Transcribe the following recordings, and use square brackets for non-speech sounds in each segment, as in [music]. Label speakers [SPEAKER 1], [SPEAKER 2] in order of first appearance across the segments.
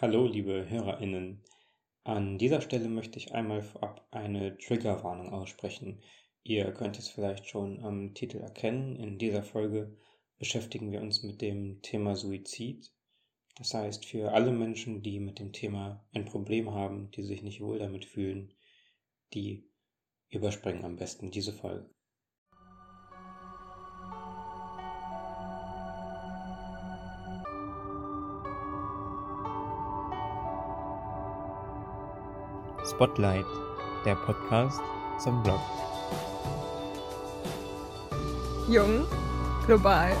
[SPEAKER 1] Hallo, liebe HörerInnen. An dieser Stelle möchte ich einmal vorab eine Triggerwarnung aussprechen. Ihr könnt es vielleicht schon am Titel erkennen. In dieser Folge beschäftigen wir uns mit dem Thema Suizid. Das heißt, für alle Menschen, die mit dem Thema ein Problem haben, die sich nicht wohl damit fühlen, die überspringen am besten diese Folge. Spotlight, der Podcast zum Blog.
[SPEAKER 2] Jung, global,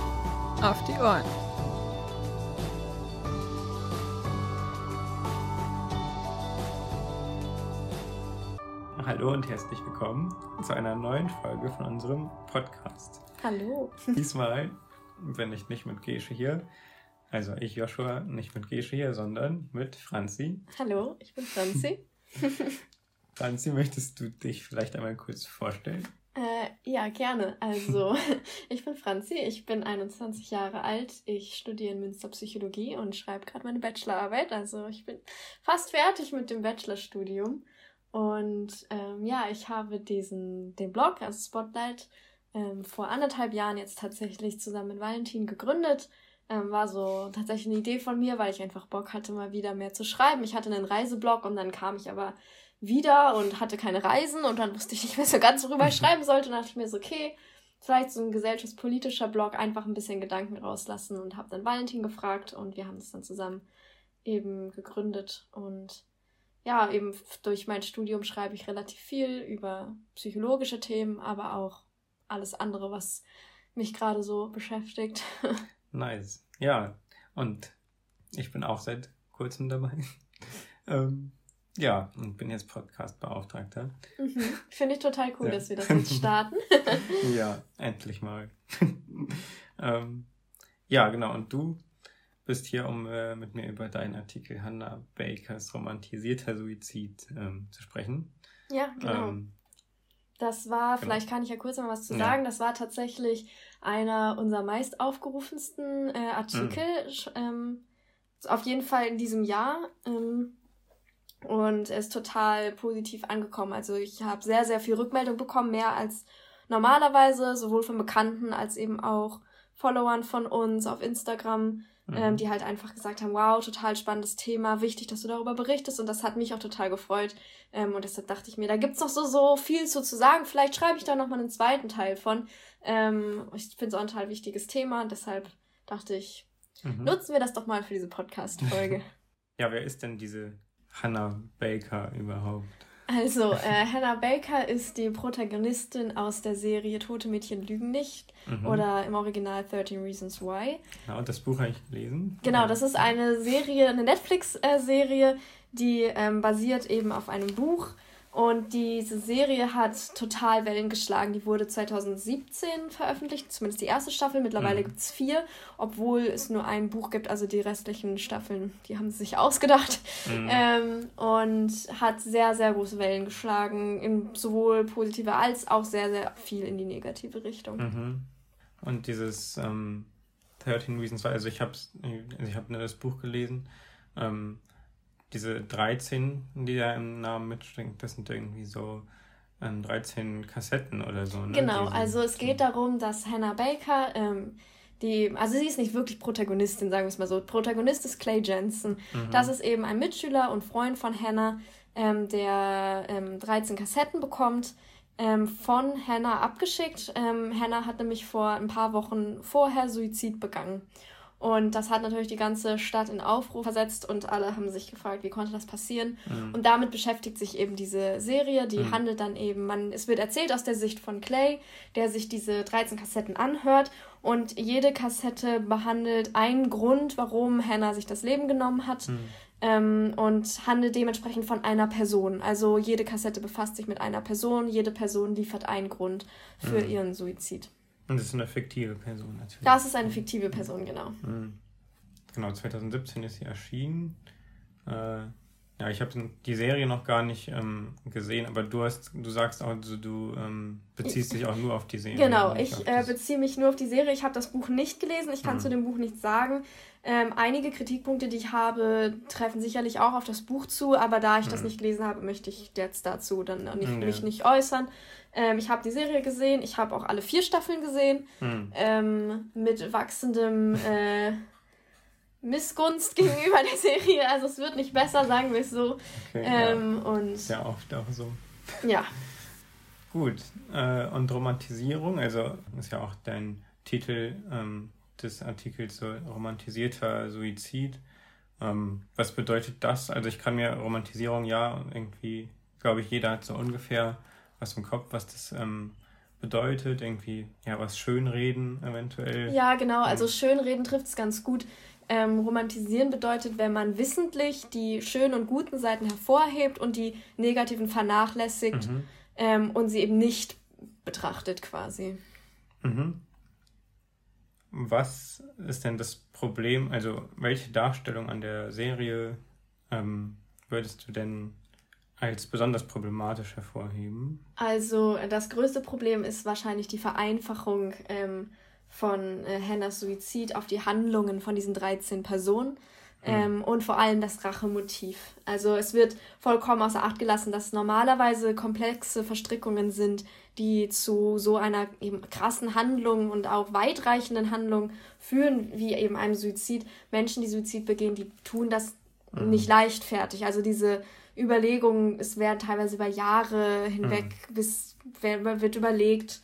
[SPEAKER 2] auf die Ohren.
[SPEAKER 1] Hallo und herzlich willkommen zu einer neuen Folge von unserem Podcast.
[SPEAKER 2] Hallo.
[SPEAKER 1] Diesmal bin ich nicht mit Gesche hier. Also ich Joshua, nicht mit Gesche hier, sondern mit Franzi.
[SPEAKER 2] Hallo, ich bin Franzi. [laughs]
[SPEAKER 1] Franzi, möchtest du dich vielleicht einmal kurz vorstellen?
[SPEAKER 2] Äh, ja, gerne. Also, [laughs] ich bin Franzi, ich bin 21 Jahre alt, ich studiere in Münster Psychologie und schreibe gerade meine Bachelorarbeit. Also, ich bin fast fertig mit dem Bachelorstudium. Und ähm, ja, ich habe diesen, den Blog, also Spotlight, ähm, vor anderthalb Jahren jetzt tatsächlich zusammen mit Valentin gegründet. Ähm, war so tatsächlich eine Idee von mir, weil ich einfach Bock hatte, mal wieder mehr zu schreiben. Ich hatte einen Reiseblog und dann kam ich aber wieder und hatte keine Reisen und dann wusste ich nicht mehr so ganz, worüber ich [laughs] schreiben sollte. Und dachte ich mir so, okay, vielleicht so ein gesellschaftspolitischer Blog, einfach ein bisschen Gedanken rauslassen und habe dann Valentin gefragt und wir haben es dann zusammen eben gegründet und ja, eben durch mein Studium schreibe ich relativ viel über psychologische Themen, aber auch alles andere, was mich gerade so beschäftigt. [laughs]
[SPEAKER 1] Nice. Ja, und ich bin auch seit kurzem dabei. [laughs] ähm, ja, und bin jetzt Podcast-Beauftragter.
[SPEAKER 2] Mhm. Finde ich total cool, ja. dass wir das jetzt [laughs] starten. [laughs]
[SPEAKER 1] ja, endlich mal. ähm, ja, genau. Und du bist hier, um äh, mit mir über deinen Artikel Hannah Bakers romantisierter Suizid ähm, zu sprechen.
[SPEAKER 2] Ja, genau. Ähm, das war, genau. vielleicht kann ich ja kurz mal was zu sagen, ja. das war tatsächlich einer unserer meist aufgerufensten äh, Artikel, mhm. ähm, auf jeden Fall in diesem Jahr. Ähm, und er ist total positiv angekommen. Also ich habe sehr, sehr viel Rückmeldung bekommen, mehr als normalerweise, sowohl von Bekannten als eben auch Followern von uns auf Instagram mhm. ähm, die halt einfach gesagt haben, wow, total spannendes Thema, wichtig, dass du darüber berichtest und das hat mich auch total gefreut ähm, und deshalb dachte ich mir, da gibt's noch so, so viel zu, zu sagen, vielleicht schreibe ich da nochmal einen zweiten Teil von. Ähm, ich finde es auch ein total wichtiges Thema und deshalb dachte ich, mhm. nutzen wir das doch mal für diese Podcast-Folge. [laughs]
[SPEAKER 1] ja, wer ist denn diese Hannah Baker überhaupt?
[SPEAKER 2] Also, äh, Hannah Baker ist die Protagonistin aus der Serie Tote Mädchen lügen nicht mhm. oder im Original 13 Reasons Why.
[SPEAKER 1] Genau, und das Buch habe ich gelesen.
[SPEAKER 2] Genau, das ist eine Serie, eine Netflix-Serie, die ähm, basiert eben auf einem Buch und diese Serie hat total Wellen geschlagen. Die wurde 2017 veröffentlicht, zumindest die erste Staffel. Mittlerweile mhm. gibt es vier, obwohl es nur ein Buch gibt. Also die restlichen Staffeln, die haben sie sich [laughs] ausgedacht. Mhm. Ähm, und hat sehr, sehr große Wellen geschlagen, in sowohl positive als auch sehr, sehr viel in die negative Richtung.
[SPEAKER 1] Mhm. Und dieses ähm, 13 Reasons, also ich habe ich hab nur das Buch gelesen. Ähm, diese 13, die da im Namen mitstecken, das sind irgendwie so ähm, 13 Kassetten oder so. Ne?
[SPEAKER 2] Genau, also es geht darum, dass Hannah Baker, ähm, die, also sie ist nicht wirklich Protagonistin, sagen wir es mal so. Protagonist ist Clay Jensen. Mhm. Das ist eben ein Mitschüler und Freund von Hannah, ähm, der 13 ähm, Kassetten bekommt. Ähm, von Hannah abgeschickt. Ähm, Hannah hat nämlich vor ein paar Wochen vorher Suizid begangen. Und das hat natürlich die ganze Stadt in Aufruhr versetzt und alle haben sich gefragt, wie konnte das passieren? Mhm. Und damit beschäftigt sich eben diese Serie, die mhm. handelt dann eben, man, es wird erzählt aus der Sicht von Clay, der sich diese 13 Kassetten anhört und jede Kassette behandelt einen Grund, warum Hannah sich das Leben genommen hat. Mhm. Ähm, und handelt dementsprechend von einer Person. Also jede Kassette befasst sich mit einer Person, jede Person liefert einen Grund für mhm. ihren Suizid.
[SPEAKER 1] Und das ist eine fiktive Person
[SPEAKER 2] natürlich. Das ist eine fiktive Person, genau.
[SPEAKER 1] Mhm. Genau, 2017 ist sie erschienen. Äh, ja, ich habe die Serie noch gar nicht ähm, gesehen, aber du hast, du sagst auch, du, du ähm, beziehst dich auch nur auf die Serie.
[SPEAKER 2] Genau, ich äh, beziehe mich nur auf die Serie. Ich habe das Buch nicht gelesen, ich kann mhm. zu dem Buch nichts sagen. Ähm, einige Kritikpunkte, die ich habe, treffen sicherlich auch auf das Buch zu, aber da ich mhm. das nicht gelesen habe, möchte ich jetzt dazu dann nicht, mhm, mich nicht äußern. Ähm, ich habe die Serie gesehen, ich habe auch alle vier Staffeln gesehen, mhm. ähm, mit wachsendem äh, Missgunst [laughs] gegenüber der Serie. Also es wird nicht besser, sagen wir es so. Okay, ähm,
[SPEAKER 1] ja. Und Sehr oft auch so. Ja. Gut. Äh, und Romantisierung, also ist ja auch dein Titel ähm, des Artikels so romantisierter Suizid. Ähm, was bedeutet das? Also ich kann mir Romantisierung ja irgendwie, glaube ich, jeder hat so ungefähr was im Kopf, was das ähm, bedeutet, irgendwie, ja, was Schönreden eventuell.
[SPEAKER 2] Ja, genau, also Schönreden trifft es ganz gut. Ähm, romantisieren bedeutet, wenn man wissentlich die schönen und guten Seiten hervorhebt und die negativen vernachlässigt mhm. ähm, und sie eben nicht betrachtet quasi.
[SPEAKER 1] Mhm. Was ist denn das Problem, also welche Darstellung an der Serie ähm, würdest du denn als besonders problematisch hervorheben?
[SPEAKER 2] Also das größte Problem ist wahrscheinlich die Vereinfachung ähm, von äh, Hannahs Suizid auf die Handlungen von diesen 13 Personen. Mhm. Ähm, und vor allem das Rachemotiv. Also es wird vollkommen außer Acht gelassen, dass normalerweise komplexe Verstrickungen sind, die zu so einer eben krassen Handlung und auch weitreichenden Handlung führen, wie eben einem Suizid. Menschen, die Suizid begehen, die tun das mhm. nicht leichtfertig. Also diese Überlegungen, es werden teilweise über Jahre hinweg, mhm. bis wird überlegt,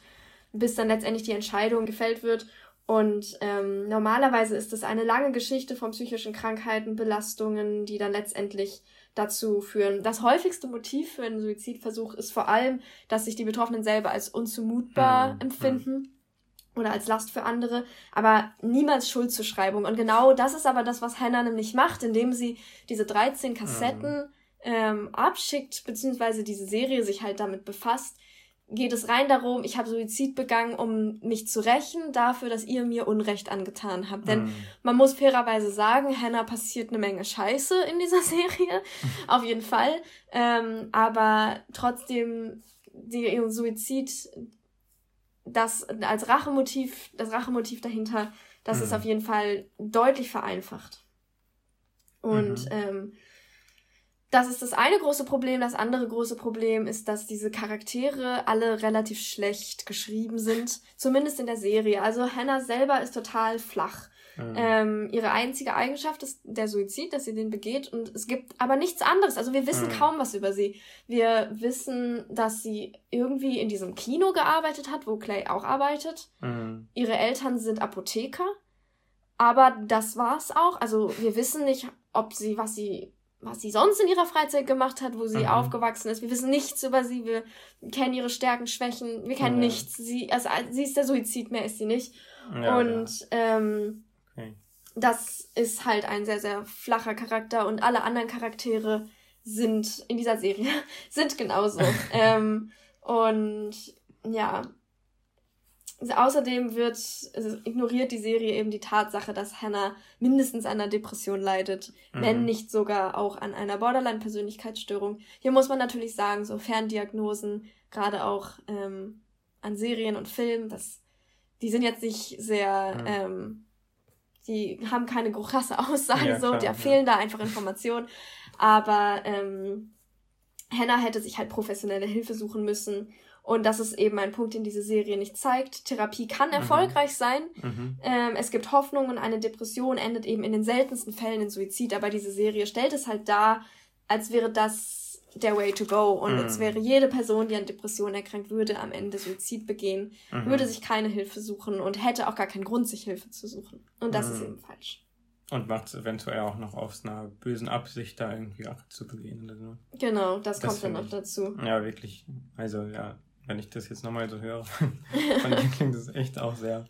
[SPEAKER 2] bis dann letztendlich die Entscheidung gefällt wird. Und ähm, normalerweise ist es eine lange Geschichte von psychischen Krankheiten, Belastungen, die dann letztendlich dazu führen. Das häufigste Motiv für einen Suizidversuch ist vor allem, dass sich die Betroffenen selber als unzumutbar mhm. empfinden. Oder als Last für andere, aber niemals Schuldzuschreibung. Und genau das ist aber das, was Hannah nämlich macht, indem sie diese 13 Kassetten mhm. ähm, abschickt, beziehungsweise diese Serie sich halt damit befasst, geht es rein darum, ich habe Suizid begangen, um mich zu rächen dafür, dass ihr mir Unrecht angetan habt. Denn mm. man muss fairerweise sagen, Hannah passiert eine Menge Scheiße in dieser [laughs] Serie, auf jeden Fall. Ähm, aber trotzdem, die, ihren Suizid, das als Rachemotiv, das Rachemotiv dahinter, das mm. ist auf jeden Fall deutlich vereinfacht. Und mhm. ähm, das ist das eine große Problem. Das andere große Problem ist, dass diese Charaktere alle relativ schlecht geschrieben sind. Zumindest in der Serie. Also Hannah selber ist total flach. Mhm. Ähm, ihre einzige Eigenschaft ist der Suizid, dass sie den begeht. Und es gibt aber nichts anderes. Also wir wissen mhm. kaum was über sie. Wir wissen, dass sie irgendwie in diesem Kino gearbeitet hat, wo Clay auch arbeitet. Mhm. Ihre Eltern sind Apotheker. Aber das war's auch. Also wir wissen nicht, ob sie, was sie was sie sonst in ihrer Freizeit gemacht hat, wo sie mhm. aufgewachsen ist. Wir wissen nichts über sie, wir kennen ihre Stärken, Schwächen, wir kennen mhm. nichts. Sie, also sie ist der Suizid, mehr ist sie nicht. Ja, und ja. Ähm, okay. das ist halt ein sehr, sehr flacher Charakter und alle anderen Charaktere sind in dieser Serie, [laughs] sind genauso. [laughs] ähm, und ja, Außerdem wird, also ignoriert die Serie eben die Tatsache, dass Hannah mindestens an einer Depression leidet, mhm. wenn nicht sogar auch an einer Borderline-Persönlichkeitsstörung. Hier muss man natürlich sagen, so Ferndiagnosen, gerade auch ähm, an Serien und Filmen, das, die sind jetzt nicht sehr, mhm. ähm, die haben keine krasse Aussage, ja, so, klar, da ja. fehlen da einfach Informationen. Aber ähm, Hannah hätte sich halt professionelle Hilfe suchen müssen und das ist eben ein Punkt, den diese Serie nicht zeigt. Therapie kann mhm. erfolgreich mhm. sein. Mhm. Ähm, es gibt Hoffnung und eine Depression endet eben in den seltensten Fällen in Suizid. Aber diese Serie stellt es halt dar, als wäre das der Way to go. Und mhm. als wäre jede Person, die an Depressionen erkrankt würde, am Ende Suizid begehen, mhm. würde sich keine Hilfe suchen und hätte auch gar keinen Grund, sich Hilfe zu suchen. Und das ist mhm. eben falsch.
[SPEAKER 1] Und macht es eventuell auch noch aus einer bösen Absicht, da irgendwie Akt zu begehen oder so.
[SPEAKER 2] Genau, das, das kommt dann noch dazu.
[SPEAKER 1] Ja, wirklich. Also ja, wenn ich das jetzt nochmal so höre, [laughs] von dir klingt das echt auch sehr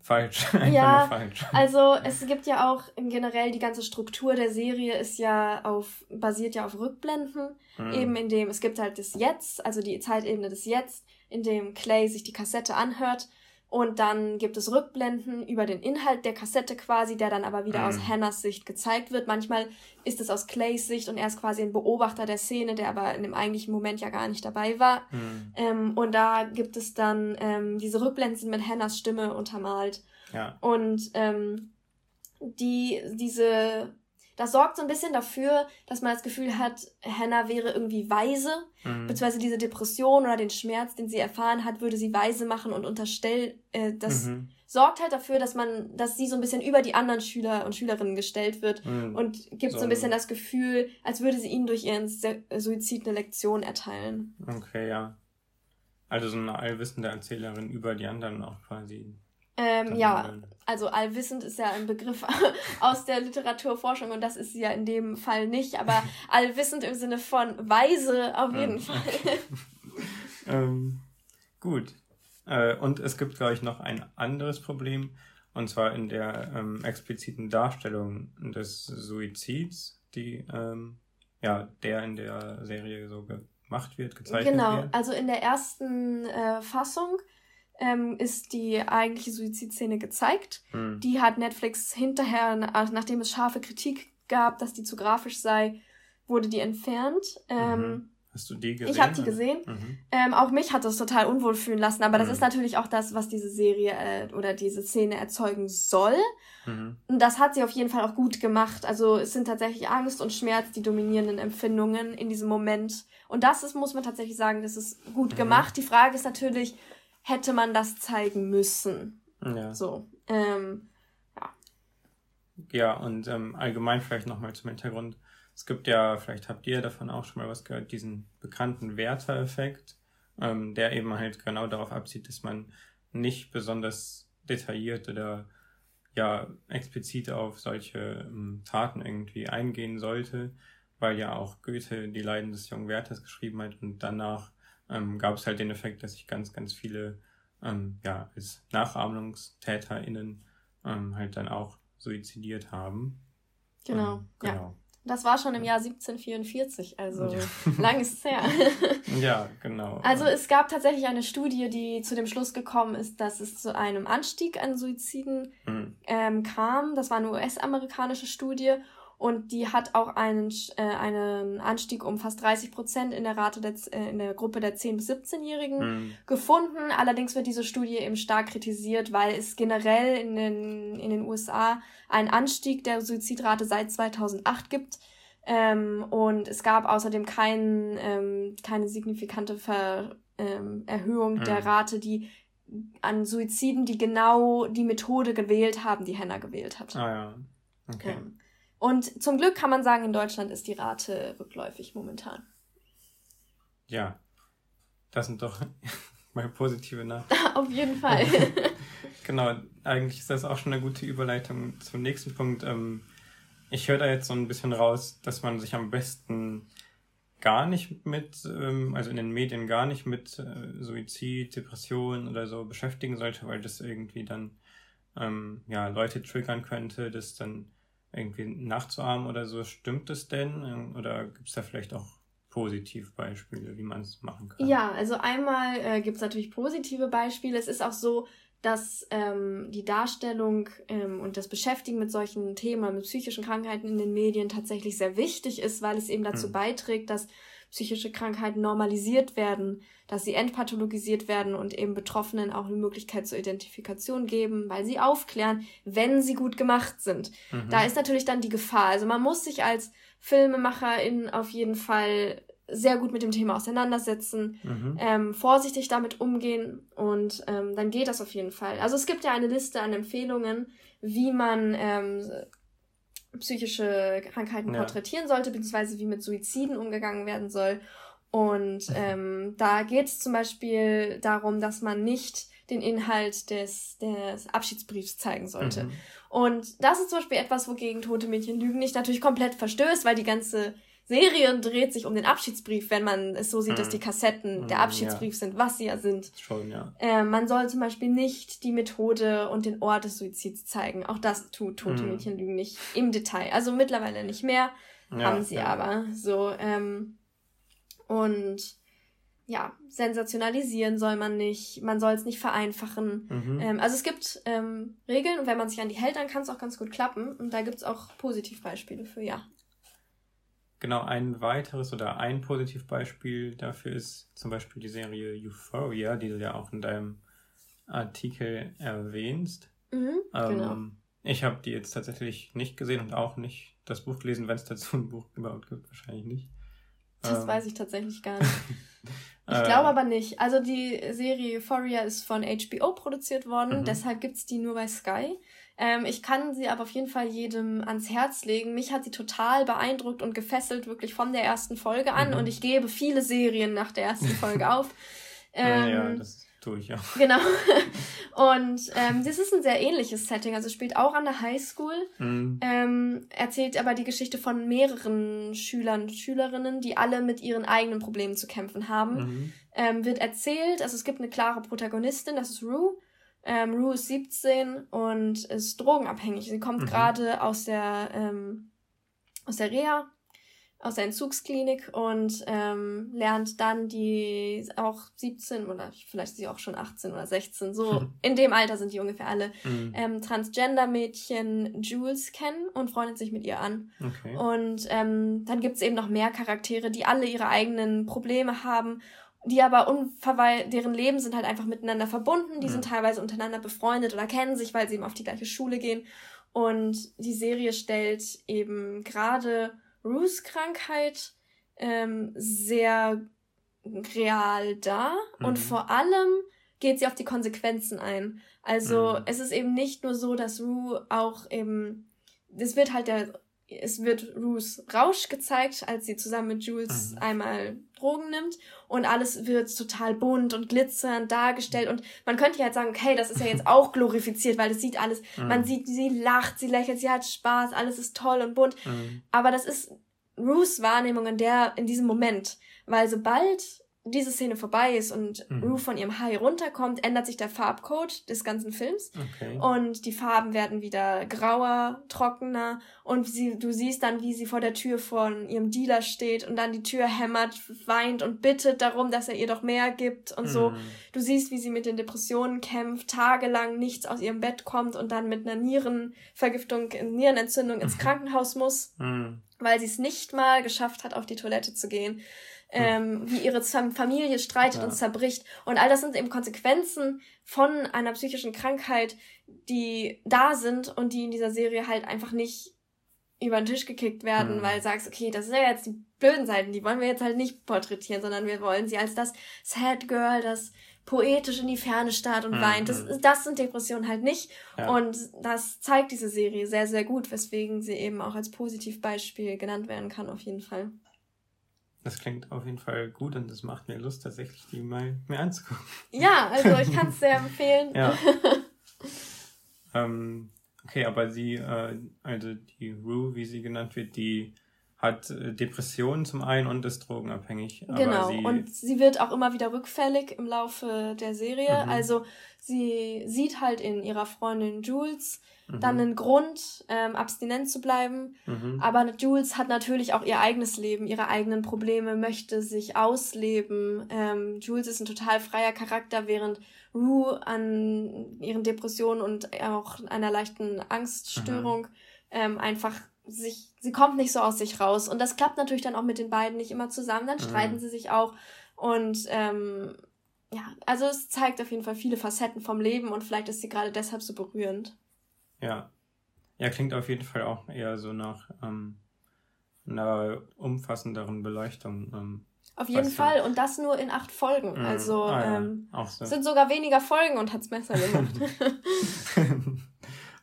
[SPEAKER 1] falsch. [laughs]
[SPEAKER 2] ja, falsch. also es gibt ja auch generell die ganze Struktur der Serie ist ja auf, basiert ja auf Rückblenden, mhm. eben in dem, es gibt halt das Jetzt, also die Zeitebene des Jetzt, in dem Clay sich die Kassette anhört Und dann gibt es Rückblenden über den Inhalt der Kassette quasi, der dann aber wieder mhm. aus Hannahs Sicht gezeigt wird. Manchmal ist es aus Clays Sicht und er ist quasi ein Beobachter der Szene, der aber in dem eigentlichen Moment ja gar nicht dabei war. Mhm. Ähm, und da gibt es dann, ähm, diese Rückblenden mit Hannahs Stimme untermalt. Ja. Und ähm, die, diese das sorgt so ein bisschen dafür, dass man das Gefühl hat, Hannah wäre irgendwie weise, mhm. beziehungsweise diese Depression oder den Schmerz, den sie erfahren hat, würde sie weise machen und unterstellt, äh, das mhm. sorgt halt dafür, dass man, dass sie so ein bisschen über die anderen Schüler und Schülerinnen gestellt wird mhm. und gibt so, so ein bisschen das Gefühl, als würde sie ihnen durch ihren Suizid eine Lektion erteilen.
[SPEAKER 1] Okay, ja. Also so eine allwissende Erzählerin über die anderen auch quasi.
[SPEAKER 2] Ähm, ja, also allwissend ist ja ein Begriff [laughs] aus der Literaturforschung und das ist sie ja in dem Fall nicht, aber [laughs] allwissend im Sinne von weise auf jeden Fall. [laughs]
[SPEAKER 1] ähm, gut. Äh, und es gibt, glaube ich, noch ein anderes Problem, und zwar in der ähm, expliziten Darstellung des Suizids, die ähm, ja, der in der Serie so gemacht wird,
[SPEAKER 2] gezeigt genau. wird. Genau, also in der ersten äh, Fassung ähm, ist die eigentliche Suizidszene gezeigt. Mhm. Die hat Netflix hinterher, nachdem es scharfe Kritik gab, dass die zu grafisch sei, wurde die entfernt. Ähm, mhm. Hast du die gesehen? Ich habe die gesehen. Mhm. Ähm, auch mich hat das total unwohl fühlen lassen, aber das mhm. ist natürlich auch das, was diese Serie äh, oder diese Szene erzeugen soll. Mhm. Und das hat sie auf jeden Fall auch gut gemacht. Also es sind tatsächlich Angst und Schmerz die dominierenden Empfindungen in diesem Moment. Und das ist, muss man tatsächlich sagen, das ist gut mhm. gemacht. Die Frage ist natürlich, hätte man das zeigen müssen. Ja. So. Ähm,
[SPEAKER 1] ja. Ja, und ähm, allgemein vielleicht nochmal zum Hintergrund. Es gibt ja, vielleicht habt ihr davon auch schon mal was gehört, diesen bekannten Werter-Effekt, ähm, der eben halt genau darauf abzieht, dass man nicht besonders detailliert oder ja explizit auf solche ähm, Taten irgendwie eingehen sollte, weil ja auch Goethe die Leiden des jungen Werthers geschrieben hat und danach ähm, gab es halt den Effekt, dass sich ganz, ganz viele ähm, ja, als NachahmungstäterInnen ähm, halt dann auch suizidiert haben. Genau,
[SPEAKER 2] ähm, genau. Ja. Das war schon im Jahr 1744, also ja. [laughs] lang ist es her. [laughs]
[SPEAKER 1] ja, genau.
[SPEAKER 2] Also es gab tatsächlich eine Studie, die zu dem Schluss gekommen ist, dass es zu einem Anstieg an Suiziden mhm. ähm, kam. Das war eine US-amerikanische Studie und die hat auch einen, äh, einen Anstieg um fast 30 Prozent in der Rate der, äh, in der Gruppe der 10- bis 17-Jährigen mhm. gefunden. Allerdings wird diese Studie eben stark kritisiert, weil es generell in den, in den USA einen Anstieg der Suizidrate seit 2008 gibt. Ähm, und es gab außerdem kein, ähm, keine signifikante Ver, ähm, Erhöhung mhm. der Rate, die an Suiziden, die genau die Methode gewählt haben, die Hannah gewählt hat. Ah ja. Okay. Ähm, und zum Glück kann man sagen, in Deutschland ist die Rate rückläufig momentan.
[SPEAKER 1] Ja, das sind doch [laughs] mal positive
[SPEAKER 2] Nachrichten. [laughs] Auf jeden Fall. [laughs]
[SPEAKER 1] genau, eigentlich ist das auch schon eine gute Überleitung zum nächsten Punkt. Ähm, ich höre da jetzt so ein bisschen raus, dass man sich am besten gar nicht mit, ähm, also in den Medien gar nicht mit äh, Suizid, Depression oder so beschäftigen sollte, weil das irgendwie dann ähm, ja Leute triggern könnte, das dann irgendwie nachzuahmen oder so. Stimmt es denn? Oder gibt es da vielleicht auch Positivbeispiele, wie man es machen kann?
[SPEAKER 2] Ja, also einmal äh, gibt es natürlich positive Beispiele. Es ist auch so, dass ähm, die Darstellung ähm, und das Beschäftigen mit solchen Themen, mit psychischen Krankheiten in den Medien tatsächlich sehr wichtig ist, weil es eben dazu hm. beiträgt, dass psychische Krankheiten normalisiert werden, dass sie entpathologisiert werden und eben Betroffenen auch eine Möglichkeit zur Identifikation geben, weil sie aufklären, wenn sie gut gemacht sind. Mhm. Da ist natürlich dann die Gefahr. Also man muss sich als Filmemacherin auf jeden Fall sehr gut mit dem Thema auseinandersetzen, mhm. ähm, vorsichtig damit umgehen und ähm, dann geht das auf jeden Fall. Also es gibt ja eine Liste an Empfehlungen, wie man ähm, psychische Krankheiten ja. porträtieren sollte, beziehungsweise wie mit Suiziden umgegangen werden soll. Und mhm. ähm, da geht es zum Beispiel darum, dass man nicht den Inhalt des, des Abschiedsbriefs zeigen sollte. Mhm. Und das ist zum Beispiel etwas, wogegen Tote Mädchen lügen nicht natürlich komplett verstößt, weil die ganze Serie dreht sich um den Abschiedsbrief, wenn man es so sieht, mhm. dass die Kassetten mhm, der Abschiedsbrief ja. sind, was sie ja sind. Schon, ja. Äh, man soll zum Beispiel nicht die Methode und den Ort des Suizids zeigen. Auch das tut Tote mhm. Mädchen lügen nicht im Detail. Also mittlerweile nicht mehr, ja, haben sie ja. aber so. Ähm, und ja, sensationalisieren soll man nicht, man soll es nicht vereinfachen. Mhm. Ähm, also es gibt ähm, Regeln und wenn man sich an die hält, dann kann es auch ganz gut klappen. Und da gibt es auch Positivbeispiele für, ja.
[SPEAKER 1] Genau, ein weiteres oder ein Positivbeispiel dafür ist zum Beispiel die Serie Euphoria, die du ja auch in deinem Artikel erwähnst. Mhm, ähm, genau. Ich habe die jetzt tatsächlich nicht gesehen und auch nicht das Buch gelesen, wenn es dazu ein Buch überhaupt gibt, wahrscheinlich nicht.
[SPEAKER 2] Das ähm, weiß ich tatsächlich gar nicht. [laughs] Ich glaube aber nicht. Also die Serie Euphoria ist von HBO produziert worden, mhm. deshalb gibt es die nur bei Sky. Ähm, ich kann sie aber auf jeden Fall jedem ans Herz legen. Mich hat sie total beeindruckt und gefesselt, wirklich von der ersten Folge an. Mhm. Und ich gebe viele Serien nach der ersten Folge [laughs] auf. Ähm, ja, das tue ich auch. Genau. [laughs] Und ähm, das ist ein sehr ähnliches Setting. Also spielt auch an der Highschool. Mhm. Ähm, erzählt aber die Geschichte von mehreren Schülern und Schülerinnen, die alle mit ihren eigenen Problemen zu kämpfen haben. Mhm. Ähm, wird erzählt, also es gibt eine klare Protagonistin, das ist Rue. Ähm, Rue ist 17 und ist drogenabhängig. Sie kommt mhm. gerade aus der ähm, aus der Reha aus der Entzugsklinik und ähm, lernt dann die auch 17 oder vielleicht ist sie auch schon 18 oder 16, so in dem Alter sind die ungefähr alle, mhm. ähm, Transgender-Mädchen Jules kennen und freundet sich mit ihr an. Okay. Und ähm, dann gibt's eben noch mehr Charaktere, die alle ihre eigenen Probleme haben die aber unverweil deren Leben sind halt einfach miteinander verbunden, die mhm. sind teilweise untereinander befreundet oder kennen sich, weil sie eben auf die gleiche Schule gehen. Und die Serie stellt eben gerade Ruths Krankheit ähm, sehr real dar mhm. und vor allem geht sie auf die Konsequenzen ein. Also mhm. es ist eben nicht nur so, dass Rue auch eben, es wird halt der es wird Ruths Rausch gezeigt, als sie zusammen mit Jules mhm. einmal Drogen nimmt und alles wird total bunt und glitzernd dargestellt und man könnte ja halt sagen, okay, das ist ja jetzt [laughs] auch glorifiziert, weil das sieht alles, mhm. man sieht, sie lacht, sie lächelt, sie hat Spaß, alles ist toll und bunt, mhm. aber das ist Ruths Wahrnehmung in der, in diesem Moment, weil sobald diese Szene vorbei ist und mhm. Rue von ihrem High runterkommt, ändert sich der Farbcode des ganzen Films. Okay. Und die Farben werden wieder grauer, trockener. Und sie, du siehst dann, wie sie vor der Tür von ihrem Dealer steht und dann die Tür hämmert, weint und bittet darum, dass er ihr doch mehr gibt und mhm. so. Du siehst, wie sie mit den Depressionen kämpft, tagelang nichts aus ihrem Bett kommt und dann mit einer Nierenvergiftung, Nierenentzündung ins [laughs] Krankenhaus muss, mhm. weil sie es nicht mal geschafft hat, auf die Toilette zu gehen ähm, wie ihre Familie streitet ja. und zerbricht. Und all das sind eben Konsequenzen von einer psychischen Krankheit, die da sind und die in dieser Serie halt einfach nicht über den Tisch gekickt werden, mhm. weil du sagst, okay, das sind ja jetzt die blöden Seiten, die wollen wir jetzt halt nicht porträtieren, sondern wir wollen sie als das Sad Girl, das poetisch in die Ferne starrt und mhm. weint. Das, das sind Depressionen halt nicht. Ja. Und das zeigt diese Serie sehr, sehr gut, weswegen sie eben auch als Positivbeispiel genannt werden kann, auf jeden Fall.
[SPEAKER 1] Das klingt auf jeden Fall gut und das macht mir Lust, tatsächlich die mal mir anzugucken.
[SPEAKER 2] Ja, also ich kann es sehr empfehlen. ja. [laughs]
[SPEAKER 1] ähm, okay, aber sie, äh, also die Rue, wie sie genannt wird, die hat äh, Depressionen zum einen und ist drogenabhängig.
[SPEAKER 2] genau, sie und sie wird auch immer wieder rückfällig im Laufe der Serie. Mhm. Also sie sieht halt in ihrer Freundin Jules mhm. dann einen Grund, ähm, abstinent zu bleiben. Mhm. Aber Jules hat natürlich auch ihr eigenes Leben, ihre eigenen Probleme, möchte sich ausleben. Ähm, Jules ist ein total freier Charakter, während Rue an ihren Depressionen und auch einer leichten Angststörung mhm. Ähm, einfach sich, sie kommt nicht so aus sich raus. Und das klappt natürlich dann auch mit den beiden nicht immer zusammen. Dann streiten mhm. sie sich auch. Und ähm, ja, also es zeigt auf jeden Fall viele Facetten vom Leben und vielleicht ist sie gerade deshalb so berührend.
[SPEAKER 1] Ja. Ja, klingt auf jeden Fall auch eher so nach ähm, einer umfassenderen Beleuchtung. Ähm,
[SPEAKER 2] auf jeden Fall. Und das nur in acht Folgen. Mhm. Also ah, ja. ähm, so. sind sogar weniger Folgen und hat es besser gemacht. [laughs] [laughs] [laughs]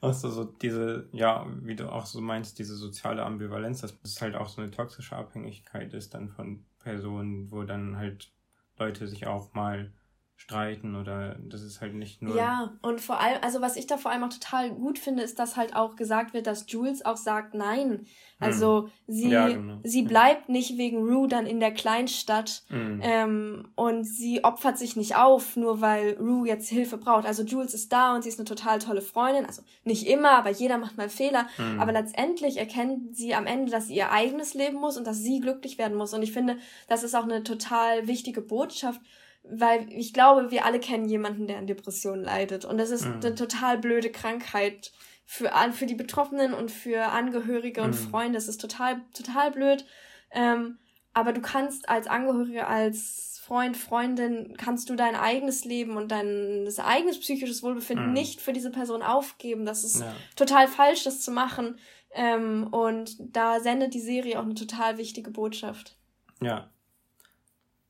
[SPEAKER 1] auch so, so diese, ja, wie du auch so meinst, diese soziale Ambivalenz, dass es halt auch so eine toxische Abhängigkeit ist dann von Personen, wo dann halt Leute sich auch mal streiten oder das ist halt nicht nur.
[SPEAKER 2] Ja, und vor allem, also was ich da vor allem auch total gut finde, ist, dass halt auch gesagt wird, dass Jules auch sagt, nein. Also hm. sie, ja, genau. sie hm. bleibt nicht wegen Rue dann in der Kleinstadt hm. ähm, und sie opfert sich nicht auf, nur weil Rue jetzt Hilfe braucht. Also Jules ist da und sie ist eine total tolle Freundin. Also nicht immer, aber jeder macht mal Fehler. Hm. Aber letztendlich erkennt sie am Ende, dass sie ihr eigenes Leben muss und dass sie glücklich werden muss. Und ich finde, das ist auch eine total wichtige Botschaft weil ich glaube, wir alle kennen jemanden, der an Depressionen leidet. Und das ist mhm. eine total blöde Krankheit für, für die Betroffenen und für Angehörige und mhm. Freunde. Das ist total, total blöd. Ähm, aber du kannst als Angehörige, als Freund, Freundin, kannst du dein eigenes Leben und dein das eigenes psychisches Wohlbefinden mhm. nicht für diese Person aufgeben. Das ist ja. total falsch, das zu machen. Ähm, und da sendet die Serie auch eine total wichtige Botschaft.
[SPEAKER 1] Ja.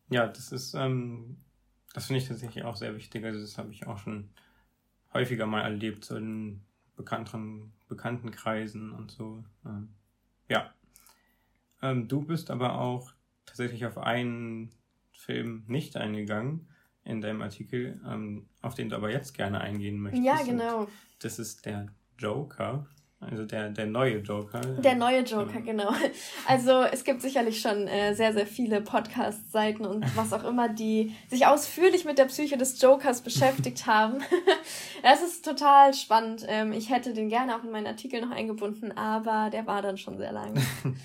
[SPEAKER 1] Ja, das ist ähm, das finde ich tatsächlich auch sehr wichtig. Also das habe ich auch schon häufiger mal erlebt, so in bekannteren, bekannten Kreisen und so. Ähm, ja. Ähm, du bist aber auch tatsächlich auf einen Film nicht eingegangen in deinem Artikel, ähm, auf den du aber jetzt gerne eingehen möchtest. Ja, genau. Das ist der Joker. Also der, der neue Joker.
[SPEAKER 2] Der neue Joker, ähm. genau. Also es gibt sicherlich schon äh, sehr, sehr viele Podcast-Seiten und was auch immer, die sich ausführlich mit der Psyche des Jokers beschäftigt [laughs] haben. [laughs] Es ist total spannend. Ähm, ich hätte den gerne auch in meinen Artikel noch eingebunden, aber der war dann schon sehr lang.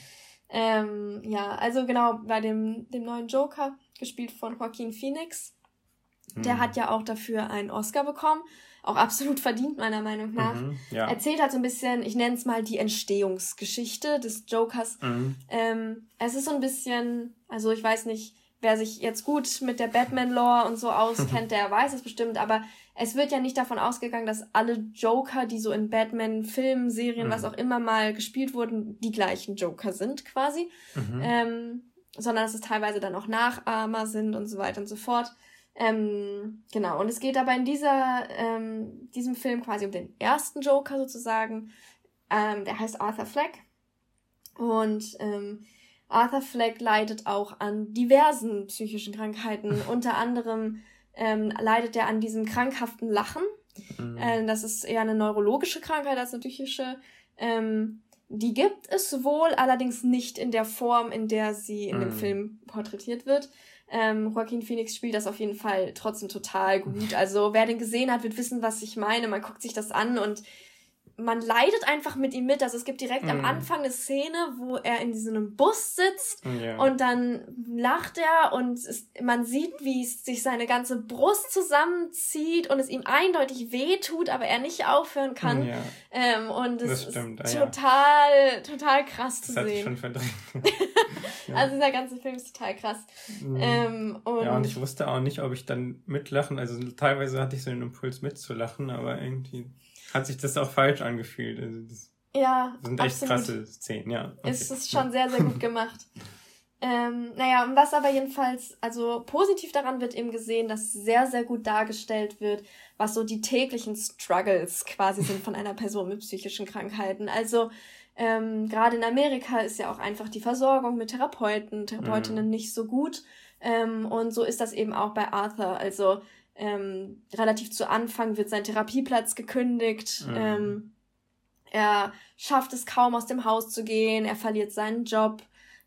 [SPEAKER 2] [laughs] ähm, ja, also genau, bei dem, dem neuen Joker, gespielt von Joaquin Phoenix, der hm. hat ja auch dafür einen Oscar bekommen auch absolut verdient, meiner Meinung nach. Mhm, ja. Erzählt halt so ein bisschen, ich nenne es mal die Entstehungsgeschichte des Jokers. Mhm. Ähm, es ist so ein bisschen, also ich weiß nicht, wer sich jetzt gut mit der Batman-Lore und so [laughs] auskennt, der weiß es bestimmt, aber es wird ja nicht davon ausgegangen, dass alle Joker, die so in Batman-Filmen, Serien, mhm. was auch immer mal gespielt wurden, die gleichen Joker sind quasi. Mhm. Ähm, sondern dass es teilweise dann auch Nachahmer sind und so weiter und so fort. Ähm, genau, und es geht aber in dieser, ähm, diesem Film quasi um den ersten Joker sozusagen. Ähm, der heißt Arthur Fleck. Und ähm, Arthur Fleck leidet auch an diversen psychischen Krankheiten. [laughs] Unter anderem ähm, leidet er an diesem krankhaften Lachen. Mhm. Äh, das ist eher eine neurologische Krankheit als eine psychische. Ähm, die gibt es wohl, allerdings nicht in der Form, in der sie in mhm. dem Film porträtiert wird. Ähm, Joaquin Phoenix spielt das auf jeden Fall trotzdem total gut. Also wer den gesehen hat, wird wissen, was ich meine. Man guckt sich das an und man leidet einfach mit ihm mit. Also es gibt direkt mm. am mhm. Anfang eine Szene, wo er in diesem Bus sitzt ja. und dann lacht er und es, man sieht, wie sich seine ganze Brust zusammenzieht und es ihm eindeutig wehtut, aber er nicht aufhören kann. Ja. Ähm, und es stimmt. ist total, ja. total krass zu das sehen. Schon verdrängt. [laughs] also dieser ganze Film ist total krass.
[SPEAKER 1] Mhm. Ähm, und ja, und ich wusste auch nicht, ob ich dann mitlachen, also teilweise hatte ich so den Impuls mitzulachen, aber irgendwie hat sich das auch falsch angefühlt. Also das ja, sind echt absolut.
[SPEAKER 2] krasse Szenen, ja. Okay. Es ist schon sehr, sehr gut gemacht. [laughs] ähm, naja, und was aber jedenfalls, also positiv daran wird eben gesehen, dass sehr, sehr gut dargestellt wird, was so die täglichen Struggles quasi sind von einer Person mit psychischen Krankheiten. Also ähm, gerade in Amerika ist ja auch einfach die Versorgung mit Therapeuten, Therapeutinnen mhm. nicht so gut. Ähm, und so ist das eben auch bei Arthur. Also ähm, relativ zu Anfang wird sein Therapieplatz gekündigt. Mhm. Ähm, er schafft es kaum aus dem Haus zu gehen. Er verliert seinen Job.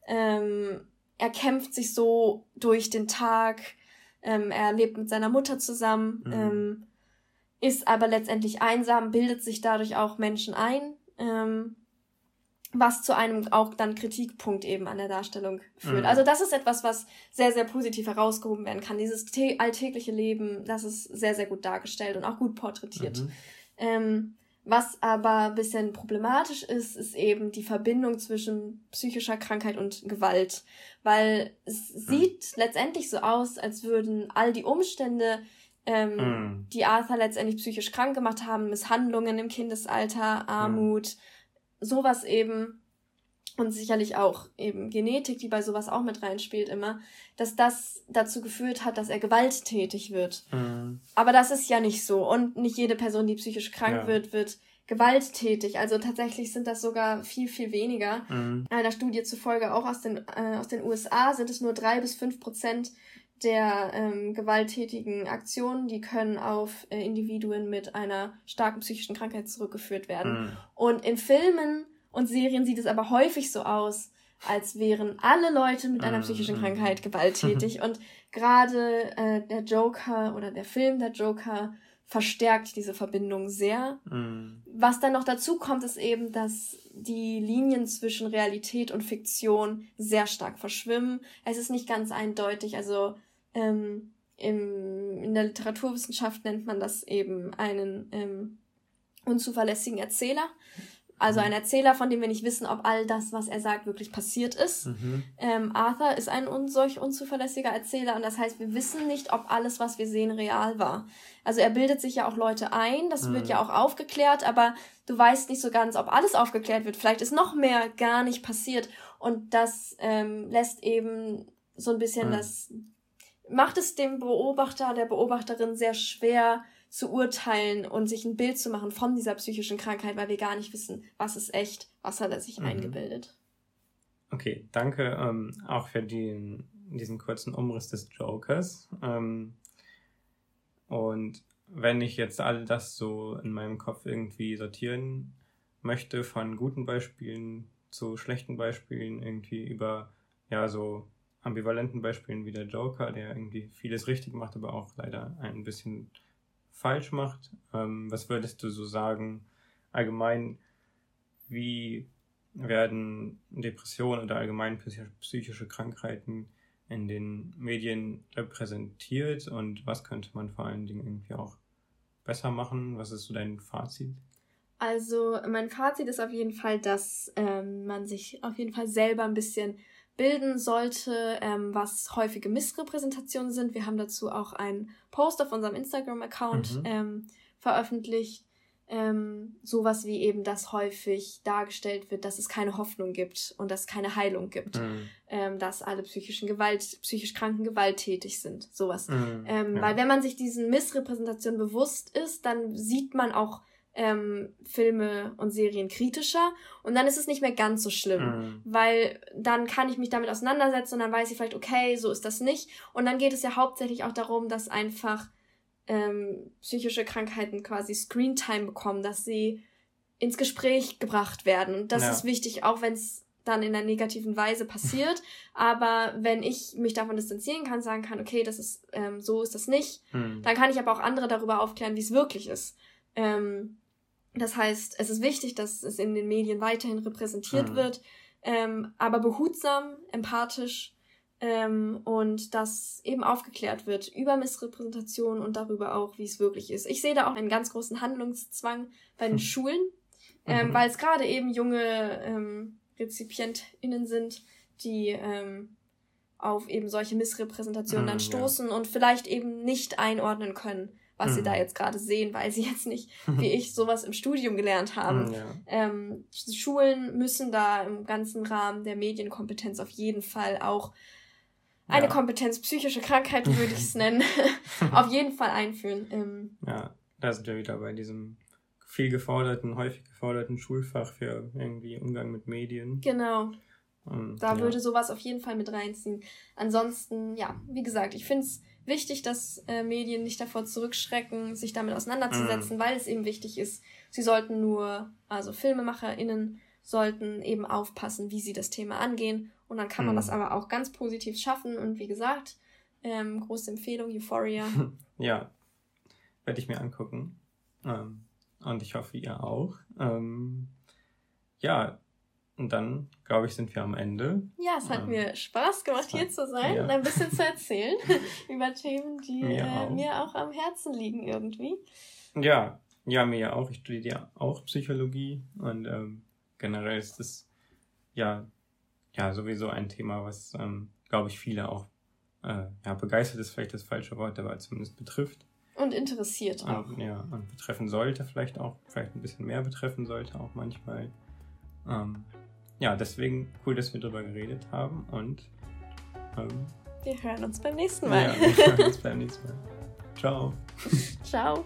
[SPEAKER 2] Ähm, er kämpft sich so durch den Tag. Ähm, er lebt mit seiner Mutter zusammen, mhm. ähm, ist aber letztendlich einsam, bildet sich dadurch auch Menschen ein. Ähm, was zu einem auch dann Kritikpunkt eben an der Darstellung führt. Mhm. Also das ist etwas, was sehr, sehr positiv herausgehoben werden kann. Dieses alltägliche Leben, das ist sehr, sehr gut dargestellt und auch gut porträtiert. Mhm. Ähm, was aber ein bisschen problematisch ist, ist eben die Verbindung zwischen psychischer Krankheit und Gewalt. Weil es mhm. sieht letztendlich so aus, als würden all die Umstände, ähm, mhm. die Arthur letztendlich psychisch krank gemacht haben, Misshandlungen im Kindesalter, Armut, sowas eben und sicherlich auch eben Genetik, die bei sowas auch mit reinspielt immer, dass das dazu geführt hat, dass er gewalttätig wird. Mhm. Aber das ist ja nicht so. Und nicht jede Person, die psychisch krank ja. wird, wird gewalttätig. Also tatsächlich sind das sogar viel, viel weniger. Mhm. Einer Studie zufolge auch aus den, äh, aus den USA sind es nur drei bis fünf Prozent, der ähm, gewalttätigen Aktionen, die können auf äh, Individuen mit einer starken psychischen Krankheit zurückgeführt werden. Mhm. Und in Filmen und Serien sieht es aber häufig so aus, als wären alle Leute mit einer psychischen mhm. Krankheit [laughs] gewalttätig. und gerade äh, der Joker oder der Film der Joker verstärkt diese Verbindung sehr. Mhm. Was dann noch dazu kommt, ist eben, dass die Linien zwischen Realität und Fiktion sehr stark verschwimmen. Es ist nicht ganz eindeutig. Also ähm, im, in der Literaturwissenschaft nennt man das eben einen ähm, unzuverlässigen Erzähler. Also mhm. ein Erzähler, von dem wir nicht wissen, ob all das, was er sagt, wirklich passiert ist. Mhm. Ähm, Arthur ist ein un solch unzuverlässiger Erzähler und das heißt, wir wissen nicht, ob alles, was wir sehen, real war. Also er bildet sich ja auch Leute ein, das mhm. wird ja auch aufgeklärt, aber du weißt nicht so ganz, ob alles aufgeklärt wird. Vielleicht ist noch mehr gar nicht passiert und das ähm, lässt eben so ein bisschen mhm. das, macht es dem Beobachter, der Beobachterin sehr schwer, zu urteilen und sich ein Bild zu machen von dieser psychischen Krankheit, weil wir gar nicht wissen, was ist echt, was hat er sich mhm. eingebildet.
[SPEAKER 1] Okay, danke ähm, auch für den, diesen kurzen Umriss des Jokers. Ähm, und wenn ich jetzt all das so in meinem Kopf irgendwie sortieren möchte, von guten Beispielen zu schlechten Beispielen, irgendwie über ja so ambivalenten Beispielen wie der Joker, der irgendwie vieles richtig macht, aber auch leider ein bisschen falsch macht. Ähm, was würdest du so sagen? Allgemein, wie werden Depressionen oder allgemein psychische Krankheiten in den Medien repräsentiert und was könnte man vor allen Dingen irgendwie auch besser machen? Was ist so dein Fazit?
[SPEAKER 2] Also mein Fazit ist auf jeden Fall, dass ähm, man sich auf jeden Fall selber ein bisschen bilden sollte, ähm, was häufige Missrepräsentationen sind. Wir haben dazu auch einen Post auf unserem Instagram-Account mhm. ähm, veröffentlicht. Ähm, sowas wie eben, dass häufig dargestellt wird, dass es keine Hoffnung gibt und dass es keine Heilung gibt, mhm. ähm, dass alle psychischen Gewalt, psychisch Kranken gewalttätig sind, sowas. Mhm, ähm, ja. Weil wenn man sich diesen Missrepräsentationen bewusst ist, dann sieht man auch ähm, Filme und Serien kritischer und dann ist es nicht mehr ganz so schlimm, mhm. weil dann kann ich mich damit auseinandersetzen und dann weiß ich vielleicht, okay, so ist das nicht. Und dann geht es ja hauptsächlich auch darum, dass einfach ähm, psychische Krankheiten quasi Screentime bekommen, dass sie ins Gespräch gebracht werden. Und das ja. ist wichtig, auch wenn es dann in einer negativen Weise passiert. [laughs] Aber wenn ich mich davon distanzieren kann, sagen kann, okay, das ist ähm, so ist das nicht, mhm. dann kann ich aber auch andere darüber aufklären, wie es wirklich ist. Ähm, das heißt, es ist wichtig, dass es in den Medien weiterhin repräsentiert mhm. wird, ähm, aber behutsam, empathisch ähm, und dass eben aufgeklärt wird über Missrepräsentation und darüber auch, wie es wirklich ist. Ich sehe da auch einen ganz großen Handlungszwang bei den mhm. [laughs] Schulen, ähm, mhm. weil es gerade eben junge ähm, RezipientInnen sind, die ähm, auf eben solche Missrepräsentationen dann mhm, stoßen ja. und vielleicht eben nicht einordnen können, was mhm. sie da mhm. jetzt gerade sehen, [laughs] weil sie jetzt nicht, [laughs] wie ich, sowas im Studium gelernt haben. Mhm, ja. Ähm, Schulen müssen da im ganzen Rahmen der Medienkompetenz auf jeden Fall auch eine ja. Kompetenz, psychische Krankheit würde ich es [laughs] nennen, auf jeden Fall einführen. Ähm,
[SPEAKER 1] ja, da sind wir wieder bei diesem viel geforderten, häufig geforderten Schulfach für irgendwie Umgang mit Medien. Genau.
[SPEAKER 2] Und, da ja. würde sowas auf jeden Fall mit reinziehen. Ansonsten, ja, wie gesagt, ich finde es wichtig, dass äh, Medien nicht davor zurückschrecken, sich damit auseinanderzusetzen, mhm. weil es eben wichtig ist. Sie sollten nur, also FilmemacherInnen sollten eben aufpassen, wie sie das Thema angehen. Und dann kann man mhm. das aber auch ganz positiv schaffen. Und wie gesagt, ähm, große Empfehlung, Euphoria. [laughs]
[SPEAKER 1] ja, werde ich mir angucken. Ähm, und ich hoffe, ihr auch. Ähm, ja, und dann, glaube ich, sind wir am Ende.
[SPEAKER 2] Ja, es hat ähm, mir Spaß gemacht, hier zu sein ja. und ein bisschen zu erzählen [laughs] über Themen, die mir, äh, auch. mir auch am Herzen liegen irgendwie.
[SPEAKER 1] Ja, ja, mir ja auch. Ich studiere auch Psychologie und ähm, generell ist das ja, ja sowieso ein Thema, was, ähm, glaube ich, viele auch äh, ja, begeistert ist vielleicht das falsche Wort, aber zumindest betrifft.
[SPEAKER 2] Und interessiert
[SPEAKER 1] auch. Und, ja, und betreffen sollte vielleicht auch, vielleicht ein bisschen mehr betreffen sollte auch manchmal. Ähm, ja, deswegen cool, dass wir darüber geredet haben und
[SPEAKER 2] ähm, wir hören uns beim nächsten Mal. Ja, wir hören uns [laughs] beim nächsten Mal.
[SPEAKER 1] Ciao.
[SPEAKER 2] Ciao.